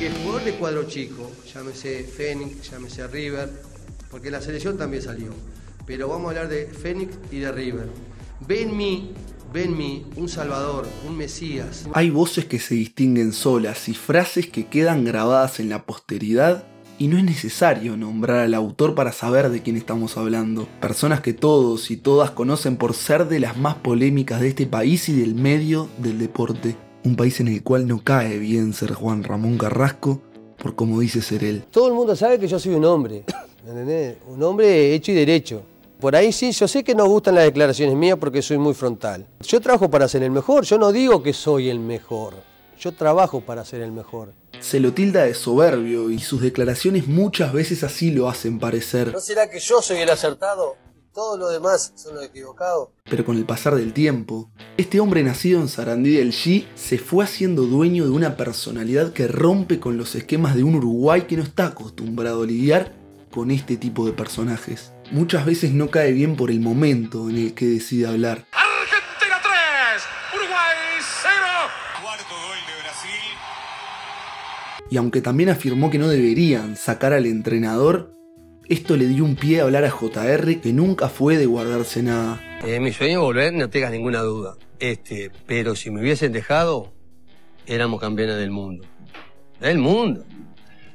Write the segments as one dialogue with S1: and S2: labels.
S1: que jugador de cuadro chico, llámese Fénix, llámese River, porque la selección también salió, pero vamos a hablar de Fénix y de River. Ve en mí, ve mí un salvador, un mesías.
S2: Hay voces que se distinguen solas y frases que quedan grabadas en la posteridad y no es necesario nombrar al autor para saber de quién estamos hablando. Personas que todos y todas conocen por ser de las más polémicas de este país y del medio del deporte. Un país en el cual no cae bien ser Juan Ramón Carrasco por como dice ser él.
S1: Todo el mundo sabe que yo soy un hombre, ¿entendés? Un hombre hecho y derecho. Por ahí sí, yo sé que no gustan las declaraciones mías porque soy muy frontal. Yo trabajo para ser el mejor, yo no digo que soy el mejor. Yo trabajo para ser el mejor.
S2: Se lo tilda de soberbio y sus declaraciones muchas veces así lo hacen parecer.
S1: ¿No será que yo soy el acertado y todos los demás son los equivocados?
S2: Pero con el pasar del tiempo, este hombre nacido en Sarandí del G se fue haciendo dueño de una personalidad que rompe con los esquemas de un Uruguay que no está acostumbrado a lidiar con este tipo de personajes. Muchas veces no cae bien por el momento en el que decide hablar. y aunque también afirmó que no deberían sacar al entrenador, esto le dio un pie a hablar a JR que nunca fue de guardarse nada.
S1: Eh, mi sueño es volver, no tengas ninguna duda. Este, pero si me hubiesen dejado, éramos campeones del mundo. Del mundo.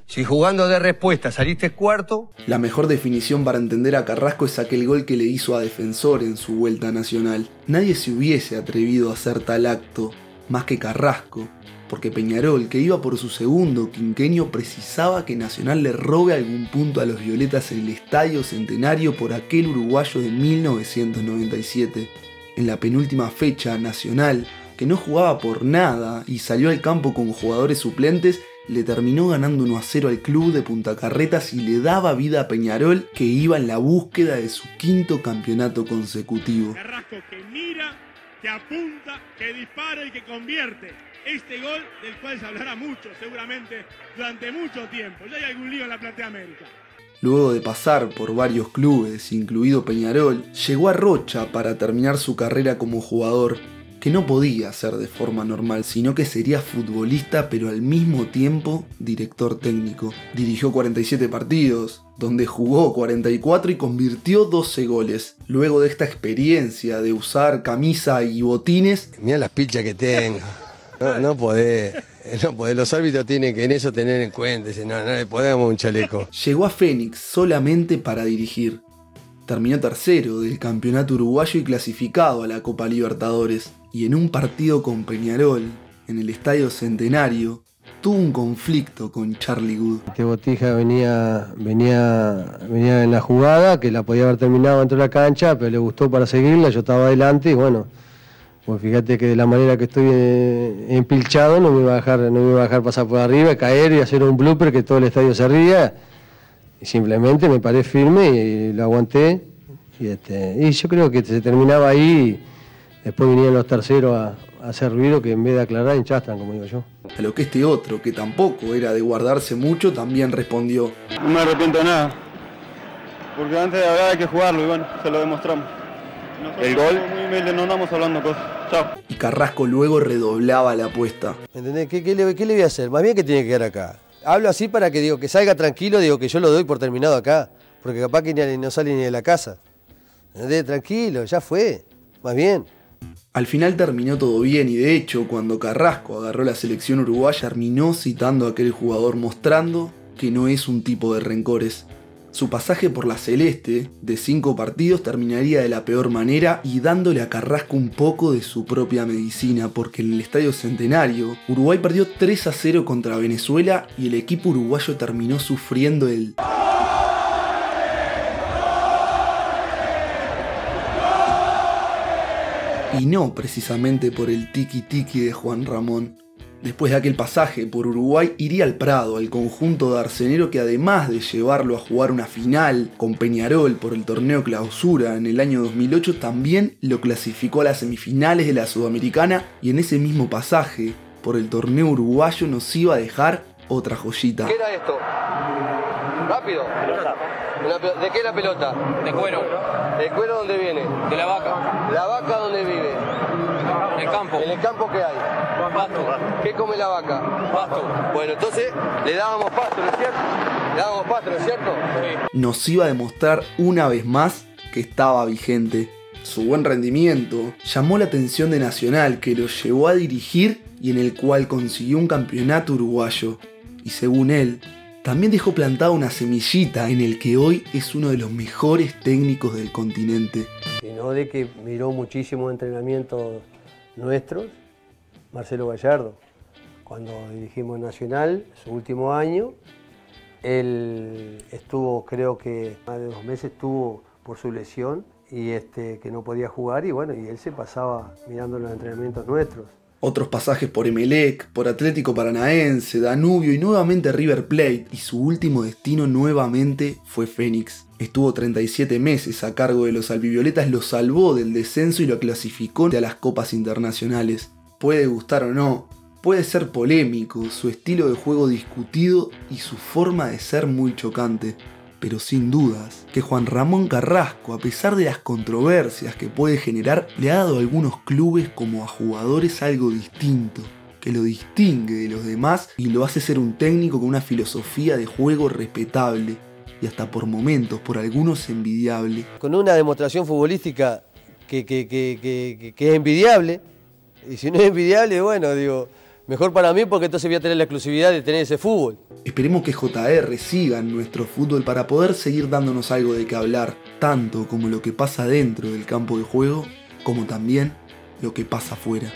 S1: Si jugando de respuesta saliste cuarto.
S2: La mejor definición para entender a Carrasco es aquel gol que le hizo a Defensor en su vuelta nacional. Nadie se hubiese atrevido a hacer tal acto, más que Carrasco, porque Peñarol, que iba por su segundo quinquenio, precisaba que Nacional le robe algún punto a los Violetas en el Estadio Centenario por aquel uruguayo de 1997. En la penúltima fecha, Nacional, que no jugaba por nada y salió al campo con jugadores suplentes, le terminó ganando 1 a 0 al club de Punta Carretas y le daba vida a Peñarol, que iba en la búsqueda de su quinto campeonato consecutivo.
S3: Carrasco que mira, que apunta, que dispara y que convierte este gol del cual se hablará mucho, seguramente, durante mucho tiempo. Ya hay algún lío en la Platea América.
S2: Luego de pasar por varios clubes, incluido Peñarol, llegó a Rocha para terminar su carrera como jugador, que no podía ser de forma normal, sino que sería futbolista pero al mismo tiempo director técnico. Dirigió 47 partidos, donde jugó 44 y convirtió 12 goles. Luego de esta experiencia de usar camisa y botines...
S1: Mira las pichas que tengo. No, no podés, no Los árbitros tienen que en eso tener en cuenta. no, no le podemos un chaleco.
S2: Llegó a Fénix solamente para dirigir. Terminó tercero del campeonato uruguayo y clasificado a la Copa Libertadores. Y en un partido con Peñarol, en el Estadio Centenario, tuvo un conflicto con Charlie Good.
S1: Este Botija venía, venía, venía en la jugada, que la podía haber terminado dentro de la cancha, pero le gustó para seguirla, yo estaba adelante y bueno, pues fíjate que de la manera que estoy eh, empilchado no me iba a dejar, no me iba a dejar pasar por arriba, caer y hacer un blooper que todo el estadio se ría. Y simplemente me paré firme y lo aguanté. Y, este, y yo creo que se terminaba ahí. Después vinieron los terceros a, hacer ruido que en vez de aclarar enchastran, como digo yo.
S2: A lo que este otro, que tampoco era de guardarse mucho, también respondió.
S4: No me arrepiento de nada. Porque antes de hablar hay que jugarlo y bueno, se lo demostramos el gol. no andamos hablando cosas. Chao.
S2: Y Carrasco luego redoblaba la apuesta.
S1: ¿Entendés? ¿Qué, le, voy a hacer? Más bien que tiene que quedar acá. Hablo así para que digo que salga tranquilo, digo que yo lo doy por terminado acá. Porque capaz que ni, no sale ni de la casa. ¿Entendés? Tranquilo, ya fue. Más bien.
S2: Al final terminó todo bien y de hecho cuando Carrasco agarró la selección uruguaya terminó citando a aquel jugador mostrando que no es un tipo de rencores. Su pasaje por la Celeste, de cinco partidos, terminaría de la peor manera y dándole a Carrasco un poco de su propia medicina, porque en el Estadio Centenario, Uruguay perdió 3 a 0 contra Venezuela y el equipo uruguayo terminó sufriendo el... Y no precisamente por el tiki tiki de Juan Ramón, Después de aquel pasaje por Uruguay, iría al Prado, al conjunto de Arcenero que además de llevarlo a jugar una final con Peñarol por el torneo clausura en el año 2008, también lo clasificó a las semifinales de la Sudamericana y en ese mismo pasaje por el torneo uruguayo nos iba a dejar otra joyita.
S1: ¿Qué era esto? Rápido. ¿De qué es la pelota?
S5: De cuero.
S1: ¿De cuero dónde viene?
S5: De la vaca.
S1: ¿La vaca dónde vive?
S5: En el campo.
S6: ¿En el campo qué hay?
S5: Pasto.
S6: ¿Qué come la vaca?
S5: Pasto.
S6: Bueno, entonces le dábamos pasto, ¿no es cierto? Le dábamos pasto, ¿no es cierto?
S2: Nos iba a demostrar una vez más que estaba vigente. Su buen rendimiento llamó la atención de Nacional, que lo llevó a dirigir y en el cual consiguió un campeonato uruguayo. Y según él, también dejó plantada una semillita en el que hoy es uno de los mejores técnicos del continente.
S1: Sino de que miró muchísimos entrenamientos nuestros, Marcelo Gallardo, cuando dirigimos Nacional, su último año, él estuvo, creo que más de dos meses estuvo por su lesión y este, que no podía jugar y bueno, y él se pasaba mirando los entrenamientos nuestros.
S2: Otros pasajes por Emelec, por Atlético Paranaense, Danubio y nuevamente River Plate, y su último destino nuevamente fue Fénix. Estuvo 37 meses a cargo de los albivioletas, lo salvó del descenso y lo clasificó a las copas internacionales. Puede gustar o no, puede ser polémico, su estilo de juego discutido y su forma de ser muy chocante pero sin dudas que Juan Ramón Carrasco, a pesar de las controversias que puede generar, le ha dado a algunos clubes como a jugadores algo distinto, que lo distingue de los demás y lo hace ser un técnico con una filosofía de juego respetable y hasta por momentos, por algunos, envidiable.
S1: Con una demostración futbolística que, que, que, que es envidiable, y si no es envidiable, bueno, digo, Mejor para mí porque entonces voy a tener la exclusividad de tener ese fútbol.
S2: Esperemos que JR siga en nuestro fútbol para poder seguir dándonos algo de qué hablar, tanto como lo que pasa dentro del campo de juego, como también lo que pasa afuera.